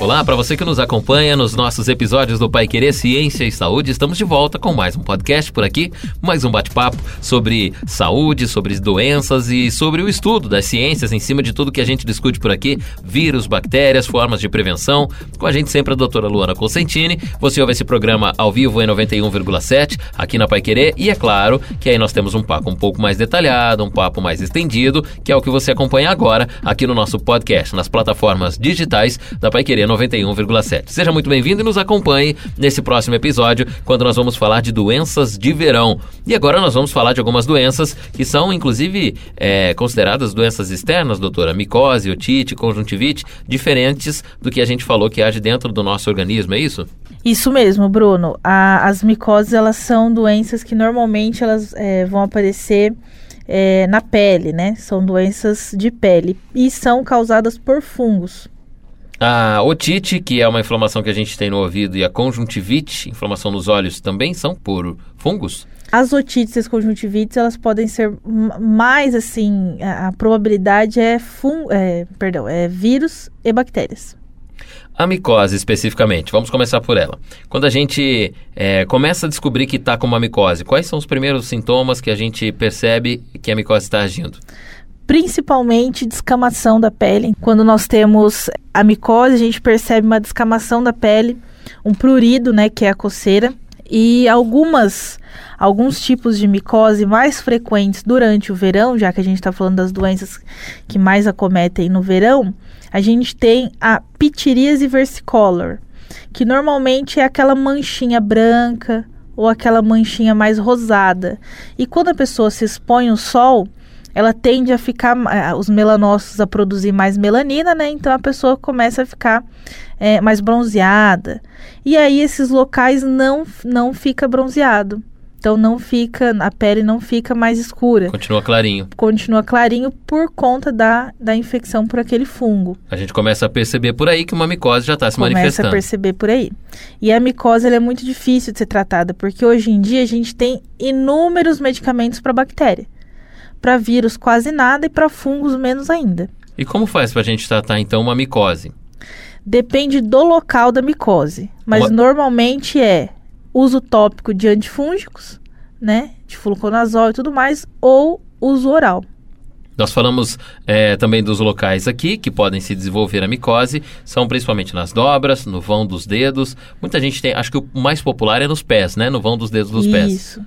Olá, para você que nos acompanha nos nossos episódios do Pai Querer Ciência e Saúde, estamos de volta com mais um podcast por aqui, mais um bate-papo sobre saúde, sobre doenças e sobre o estudo das ciências em cima de tudo que a gente discute por aqui, vírus, bactérias, formas de prevenção. Com a gente sempre a doutora Luana Cosentini. Você ouve esse programa ao vivo em 91,7 aqui na Pai Querer e é claro que aí nós temos um papo um pouco mais detalhado, um papo mais estendido, que é o que você acompanha agora aqui no nosso podcast, nas plataformas digitais da Pai Querer 91,7. Seja muito bem-vindo e nos acompanhe nesse próximo episódio, quando nós vamos falar de doenças de verão. E agora nós vamos falar de algumas doenças que são, inclusive, é, consideradas doenças externas, doutora. Micose, otite, conjuntivite, diferentes do que a gente falou que age dentro do nosso organismo, é isso? Isso mesmo, Bruno. A, as micoses, elas são doenças que normalmente elas é, vão aparecer é, na pele, né? São doenças de pele e são causadas por fungos. A otite, que é uma inflamação que a gente tem no ouvido, e a conjuntivite, inflamação nos olhos, também são por fungos? As otites e as conjuntivites, elas podem ser mais assim, a, a probabilidade é, fun, é, perdão, é vírus e bactérias. A micose, especificamente, vamos começar por ela. Quando a gente é, começa a descobrir que está com uma micose, quais são os primeiros sintomas que a gente percebe que a micose está agindo? Principalmente descamação da pele. Quando nós temos a micose, a gente percebe uma descamação da pele, um prurido, né, que é a coceira, e algumas alguns tipos de micose mais frequentes durante o verão, já que a gente está falando das doenças que mais acometem no verão, a gente tem a pitiríase versicolor, que normalmente é aquela manchinha branca ou aquela manchinha mais rosada. E quando a pessoa se expõe ao sol, ela tende a ficar, os melanócitos a produzir mais melanina, né? Então a pessoa começa a ficar é, mais bronzeada. E aí esses locais não, não fica bronzeado. Então não fica, a pele não fica mais escura. Continua clarinho. Continua clarinho por conta da, da infecção por aquele fungo. A gente começa a perceber por aí que uma micose já está se começa manifestando. Começa a perceber por aí. E a micose é muito difícil de ser tratada, porque hoje em dia a gente tem inúmeros medicamentos para bactéria para vírus quase nada e para fungos menos ainda. E como faz para a gente tratar então uma micose? Depende do local da micose, mas uma... normalmente é uso tópico de antifúngicos, né, de fluconazol e tudo mais, ou uso oral. Nós falamos é, também dos locais aqui que podem se desenvolver a micose, são principalmente nas dobras, no vão dos dedos. Muita gente tem, acho que o mais popular é nos pés, né? No vão dos dedos dos Isso. pés. Isso.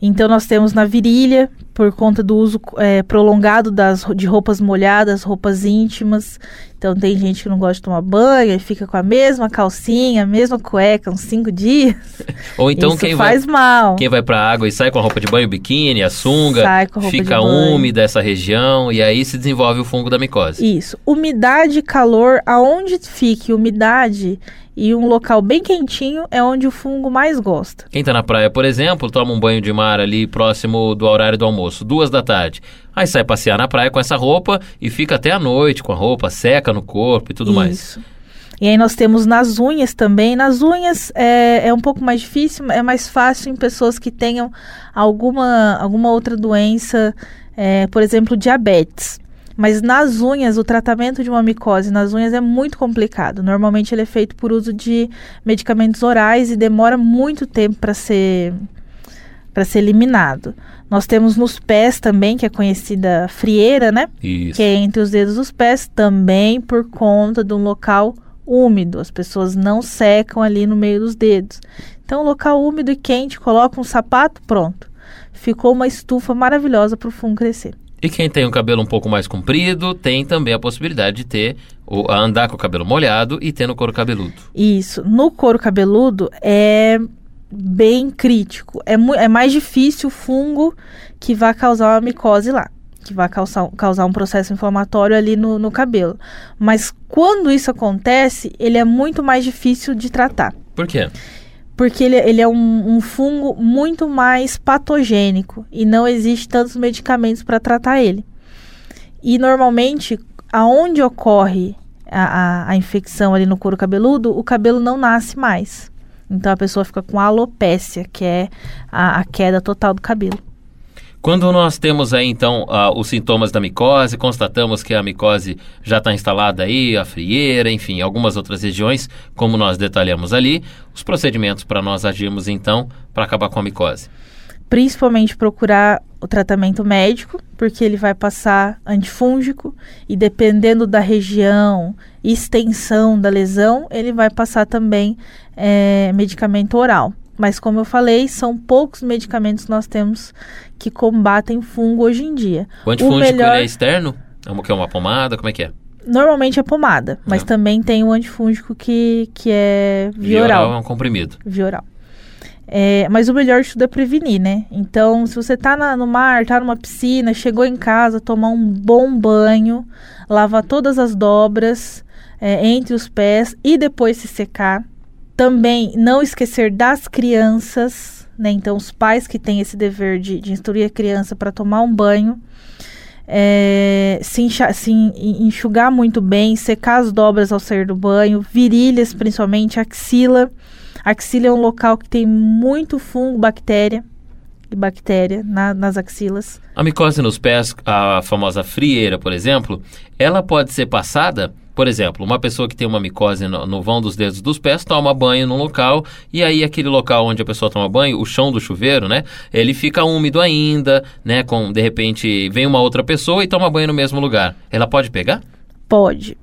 Então nós temos na virilha, por conta do uso é, prolongado das, de roupas molhadas, roupas íntimas. Então tem gente que não gosta de tomar banho e fica com a mesma calcinha, a mesma cueca, uns cinco dias. Ou então Isso quem faz vai, mal. Quem vai pra água e sai com a roupa de banho, biquíni, a sunga, a fica úmida essa região e aí se desenvolve o fungo da micose. Isso. Umidade e calor, aonde fique umidade e um local bem quentinho é onde o fungo mais gosta. Quem está na praia, por exemplo, toma um banho de mar ali próximo do horário do almoço, duas da tarde. Aí sai passear na praia com essa roupa e fica até a noite com a roupa, seca no corpo e tudo Isso. mais. E aí nós temos nas unhas também. Nas unhas é, é um pouco mais difícil, é mais fácil em pessoas que tenham alguma, alguma outra doença, é, por exemplo, diabetes. Mas nas unhas, o tratamento de uma micose nas unhas é muito complicado. Normalmente ele é feito por uso de medicamentos orais e demora muito tempo para ser para ser eliminado. Nós temos nos pés também, que é conhecida frieira, né? Isso. Que é entre os dedos dos pés, também por conta de um local úmido. As pessoas não secam ali no meio dos dedos. Então, local úmido e quente, coloca um sapato, pronto. Ficou uma estufa maravilhosa para o fungo crescer. E quem tem o cabelo um pouco mais comprido tem também a possibilidade de ter ou andar com o cabelo molhado e ter no couro cabeludo. Isso. No couro cabeludo é bem crítico. É, é mais difícil o fungo que vai causar uma micose lá. Que vai causar, causar um processo inflamatório ali no, no cabelo. Mas quando isso acontece, ele é muito mais difícil de tratar. Por quê? porque ele, ele é um, um, fungo muito mais patogênico e não existe tantos medicamentos para tratar ele. E normalmente, aonde ocorre a, a, a, infecção ali no couro cabeludo, o cabelo não nasce mais. Então a pessoa fica com alopécia, que é a, a queda total do cabelo. Quando nós temos aí então uh, os sintomas da micose, constatamos que a micose já está instalada aí, a frieira, enfim, algumas outras regiões, como nós detalhamos ali, os procedimentos para nós agirmos então para acabar com a micose. Principalmente procurar o tratamento médico, porque ele vai passar antifúngico e dependendo da região extensão da lesão, ele vai passar também é, medicamento oral. Mas como eu falei, são poucos medicamentos que nós temos que combatem fungo hoje em dia. O antifúngico o melhor... é externo? É uma, que é uma pomada? Como é que é? Normalmente é pomada, mas é. também tem o antifúngico que, que é via oral. é um comprimido. Via oral. É, mas o melhor de tudo é prevenir, né? Então, se você tá na, no mar, tá numa piscina, chegou em casa, tomar um bom banho, lavar todas as dobras é, entre os pés e depois se secar. Também não esquecer das crianças, né? Então, os pais que têm esse dever de, de instruir a criança para tomar um banho, é, se, enxa, se enxugar muito bem, secar as dobras ao sair do banho, virilhas principalmente, axila. Axila é um local que tem muito fungo, bactéria e bactéria na, nas axilas. A micose nos pés, a famosa frieira, por exemplo, ela pode ser passada por exemplo, uma pessoa que tem uma micose no, no, vão dos dedos dos pés toma banho num local e aí aquele local onde a pessoa toma banho, o chão do chuveiro, né? Ele fica úmido ainda, né? Com de repente vem uma outra pessoa e toma banho no mesmo lugar. Ela pode pegar? Pode.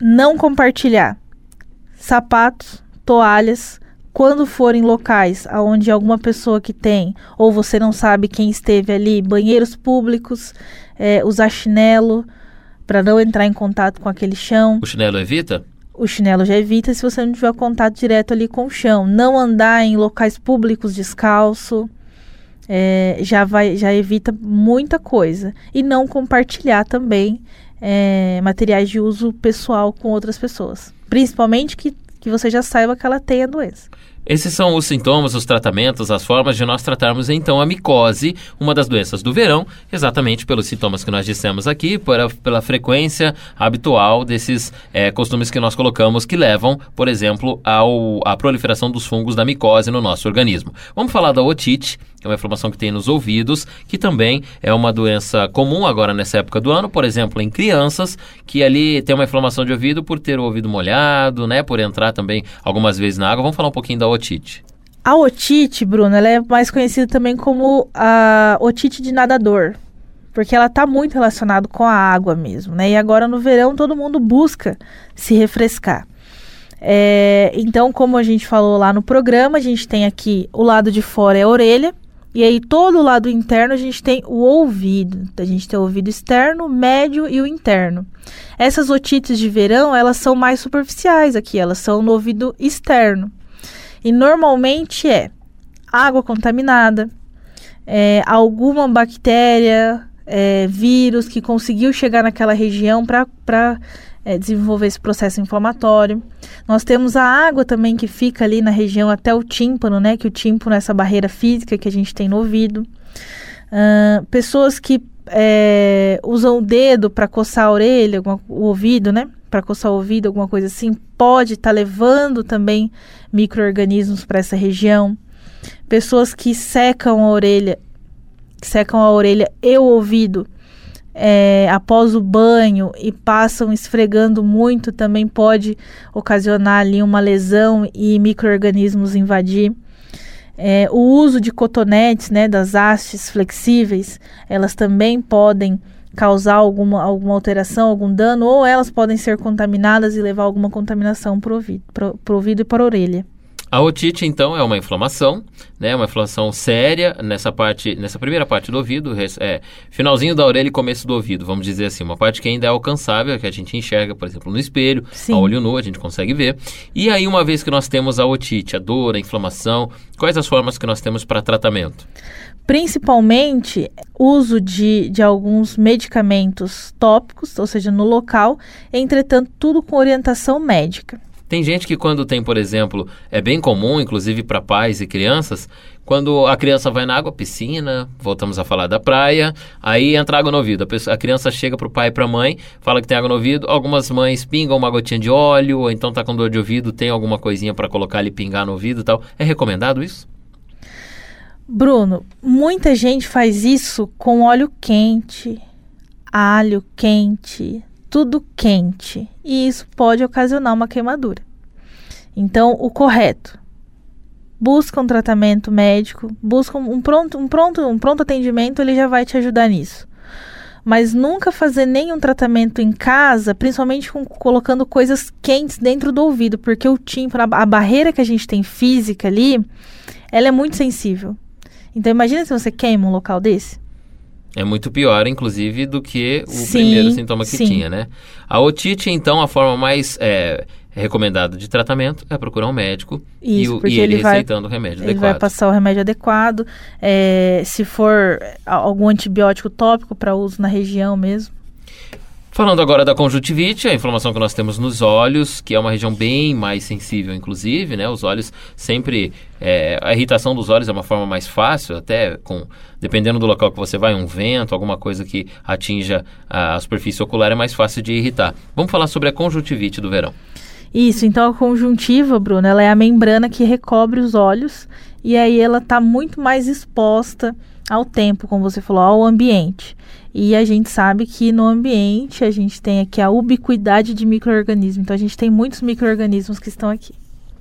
Não compartilhar sapatos, toalhas, quando forem locais onde alguma pessoa que tem, ou você não sabe quem esteve ali, banheiros públicos, é, usar chinelo, para não entrar em contato com aquele chão. O chinelo evita? O chinelo já evita se você não tiver contato direto ali com o chão. Não andar em locais públicos descalço. É, já vai já evita muita coisa e não compartilhar também é, materiais de uso pessoal com outras pessoas principalmente que, que você já saiba que ela tem a doença esses são os sintomas, os tratamentos, as formas de nós tratarmos então a micose, uma das doenças do verão, exatamente pelos sintomas que nós dissemos aqui, pela, pela frequência habitual desses é, costumes que nós colocamos que levam, por exemplo, ao, à proliferação dos fungos da micose no nosso organismo. Vamos falar da otite, que é uma inflamação que tem nos ouvidos, que também é uma doença comum agora nessa época do ano, por exemplo, em crianças, que ali tem uma inflamação de ouvido por ter o ouvido molhado, né, por entrar também algumas vezes na água. Vamos falar um pouquinho da otite. A otite, Bruno, ela é mais conhecida também como a otite de nadador, porque ela está muito relacionada com a água mesmo, né? E agora no verão todo mundo busca se refrescar. É, então, como a gente falou lá no programa, a gente tem aqui o lado de fora é a orelha, e aí todo o lado interno a gente tem o ouvido. A gente tem o ouvido externo, médio e o interno. Essas otites de verão, elas são mais superficiais aqui, elas são no ouvido externo. E normalmente é água contaminada, é, alguma bactéria, é, vírus que conseguiu chegar naquela região para é, desenvolver esse processo inflamatório. Nós temos a água também que fica ali na região até o tímpano, né? Que o tímpano é essa barreira física que a gente tem no ouvido. Uh, pessoas que é, usam o dedo para coçar a orelha, o ouvido, né? Para coçar o ouvido, alguma coisa assim, pode estar tá levando também micro-organismos para essa região. Pessoas que secam a orelha, que secam a orelha e o ouvido é, após o banho e passam esfregando muito, também pode ocasionar ali uma lesão e micro-organismos invadir. É, o uso de cotonetes, né, das hastes flexíveis, elas também podem causar alguma, alguma alteração, algum dano, ou elas podem ser contaminadas e levar alguma contaminação para o ouvido, ouvido e para a orelha. A otite, então, é uma inflamação, né? Uma inflamação séria nessa parte, nessa primeira parte do ouvido, é, finalzinho da orelha e começo do ouvido, vamos dizer assim. Uma parte que ainda é alcançável, que a gente enxerga, por exemplo, no espelho, Sim. a olho nu, a gente consegue ver. E aí, uma vez que nós temos a otite, a dor, a inflamação, quais as formas que nós temos para tratamento? Principalmente uso de, de alguns medicamentos tópicos, ou seja, no local, entretanto, tudo com orientação médica. Tem gente que quando tem, por exemplo, é bem comum, inclusive para pais e crianças, quando a criança vai na água, piscina, voltamos a falar da praia, aí entra água no ouvido. A, pessoa, a criança chega para o pai e para a mãe, fala que tem água no ouvido. Algumas mães pingam uma gotinha de óleo, ou então tá com dor de ouvido, tem alguma coisinha para colocar ali pingar no ouvido e tal. É recomendado isso? Bruno, muita gente faz isso com óleo quente, alho quente, tudo quente. E isso pode ocasionar uma queimadura. Então, o correto busca um tratamento médico, busca um pronto, um pronto, um pronto atendimento, ele já vai te ajudar nisso. Mas nunca fazer nenhum tratamento em casa, principalmente com, colocando coisas quentes dentro do ouvido, porque o tímpano, a, a barreira que a gente tem física ali, ela é muito sensível. Então imagina se você queima um local desse. É muito pior, inclusive, do que o Sim, primeiro sintoma que sim. tinha, né? A otite, então, a forma mais é, recomendada de tratamento é procurar um médico e, Isso, o- porque e ele, ele vai- receitando o remédio Ele adequado. vai passar o remédio adequado. é, se for algum antibiótico tópico para uso na região mesmo. Falando agora da conjuntivite, a inflamação que nós temos nos olhos, que é uma região bem mais sensível, inclusive, né? Os olhos sempre... é, a irritação dos olhos é uma forma mais fácil, até com... Dependendo do local que você vai, um vento, alguma coisa que atinja a superfície ocular, é mais fácil de irritar. Vamos falar sobre a conjuntivite do verão. Isso, então a conjuntiva, Bruno, ela é a membrana que recobre os olhos e aí ela está muito mais exposta ao tempo, como você falou, ao ambiente. E a gente sabe que no ambiente a gente tem aqui a ubiquidade de micro-organismos. Então a gente tem muitos micro-organismos que estão aqui.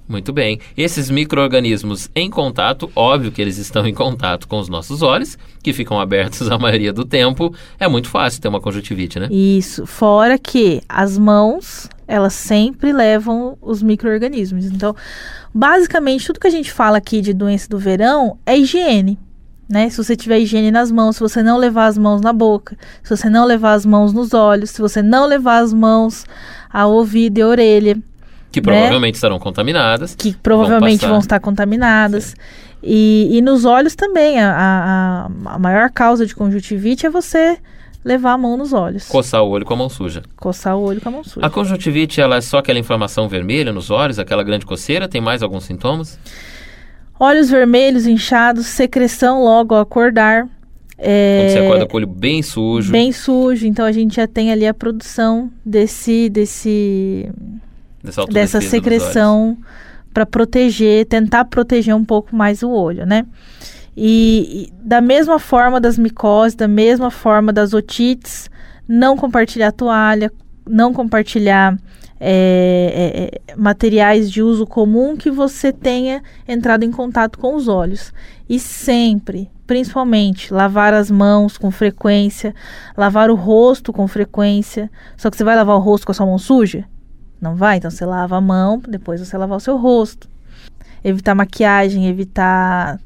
Muito bem. Esses micro-organismos em contato, óbvio que eles estão em contato com os nossos olhos, que ficam abertos a maioria do tempo. É muito fácil ter uma conjuntivite, né? Isso, fora que as mãos, elas sempre levam os micro-organismos. Então, basicamente, tudo que a gente fala aqui de doença do verão é higiene. Né? Se você tiver higiene nas mãos, se você não levar as mãos na boca, se você não levar as mãos nos olhos, se você não levar as mãos ao ouvido e orelha, Que né? provavelmente estarão contaminadas. que provavelmente passar. vão, estar contaminadas. E, e nos olhos também, a, a, a maior causa de conjuntivite é você levar a mão nos olhos. Coçar o olho com a mão suja. Coçar o olho com a mão suja. A conjuntivite, ela é só aquela inflamação vermelha nos olhos, aquela grande coceira? Tem mais alguns sintomas? Olhos vermelhos, inchados, secreção logo ao acordar. É, Quando você acorda com o olho bem sujo. bem sujo, então a gente já tem ali a produção desse, desse dessa, secreção para proteger, tentar proteger um pouco mais o olho, né? E, e da mesma forma das micoses, da mesma forma das otites, não compartilhar toalha, não compartilhar é, é, é, materiais de uso comum que você tenha entrado em contato com os olhos. E sempre, principalmente, lavar as mãos com frequência, lavar o rosto com frequência. Só que você vai lavar o rosto com a sua mão suja? Não vai? Então você lava a mão, depois você lavar o seu rosto. Evitar maquiagem, evitar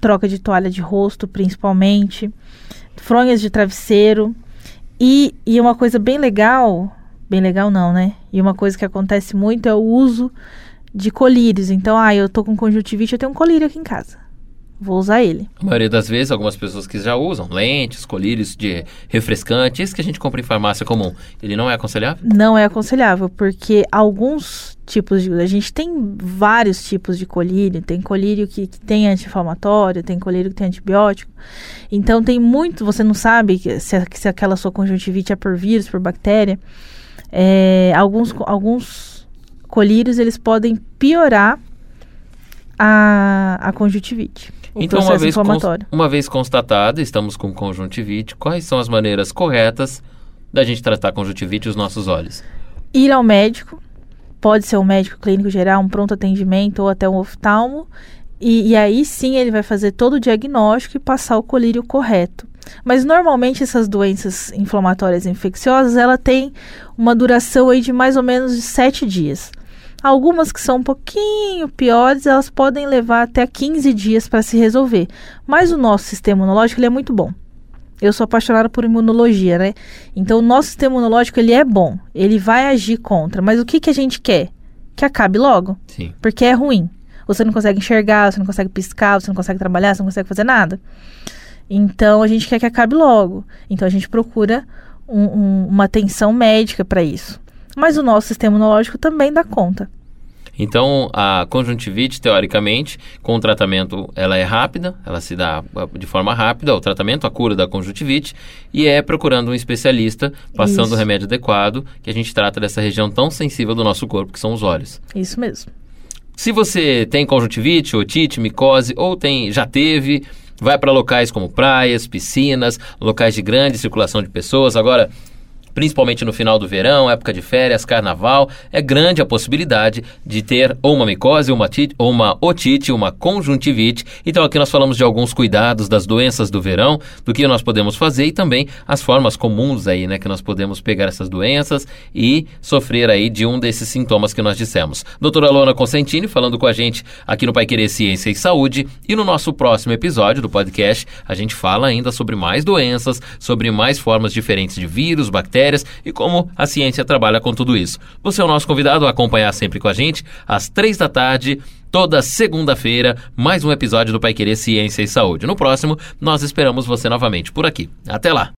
troca de toalha de rosto, principalmente. Fronhas de travesseiro. E, e uma coisa bem legal, bem legal não, né? E uma coisa que acontece muito é o uso de colírios. Então, ah, eu tô com conjuntivite, eu tenho um colírio aqui em casa. Vou usar ele. A maioria das vezes, algumas pessoas que já usam lentes, colírios de refrescante, esse que a gente compra em farmácia comum, ele não é aconselhável? Não é aconselhável, porque alguns tipos de. A gente tem vários tipos de colírio. Tem colírio que, que tem anti-inflamatório, tem colírio que tem antibiótico. Então tem muito. Você não sabe se, se aquela sua conjuntivite é por vírus, por bactéria. É, alguns, alguns colírios eles podem piorar a, a conjuntivite. Então, uma vez, uma vez constatada, estamos com conjuntivite, quais são as maneiras corretas da gente tratar conjuntivite os nossos olhos? ir ao médico, pode ser um médico clínico geral, um pronto atendimento ou até um oftalmo, e, e aí sim ele vai fazer todo o diagnóstico e passar o colírio correto. Mas normalmente essas doenças inflamatórias infecciosas, ela tem uma duração aí de mais ou menos de sete dias. Algumas que são um pouquinho piores, elas podem levar até 15 dias para se resolver. Mas o nosso sistema imunológico ele é muito bom. Eu sou apaixonada por imunologia, né? Então o nosso sistema imunológico ele é bom, ele vai agir contra. Mas o que, que a gente quer? Que acabe logo, Sim. porque é ruim. Você não consegue enxergar, você não consegue piscar, você não consegue trabalhar, você não consegue fazer nada. Então a gente quer que acabe logo. Então a gente procura um- um- uma atenção médica para isso. Mas o nosso sistema imunológico também dá conta. Então, a conjuntivite, teoricamente, com o tratamento, ela é rápida, ela se dá ah, de forma rápida, o tratamento, a cura da conjuntivite, e é procurando um especialista, passando Isso. o remédio adequado, que a gente trata dessa região tão sensível do nosso corpo, que são os olhos. Isso mesmo. Se você tem conjuntivite, otite, micose, ou tem, já teve, vai para locais como praias, piscinas, locais de grande circulação de pessoas. Agora, principalmente no final do verão, época de férias, carnaval, é grande a possibilidade de ter ou uma micose, uma, tite, ou uma otite, uma conjuntivite. Então aqui nós falamos de alguns cuidados das doenças do verão, do que nós podemos fazer e também as formas comuns aí, né, que nós podemos pegar essas doenças e sofrer aí de um desses sintomas que nós dissemos. Doutora Lona Consentini falando com a gente aqui no Pai Querer Ciência e Saúde e no nosso próximo episódio do podcast a gente fala ainda sobre mais doenças, sobre mais formas diferentes de vírus, bactérias, e como a ciência trabalha com tudo isso. Você é o nosso convidado a acompanhar sempre com a gente, às três da tarde, toda segunda-feira, mais um episódio do Pai Querer Ciência e Saúde. No próximo, nós esperamos você novamente por aqui. Até lá!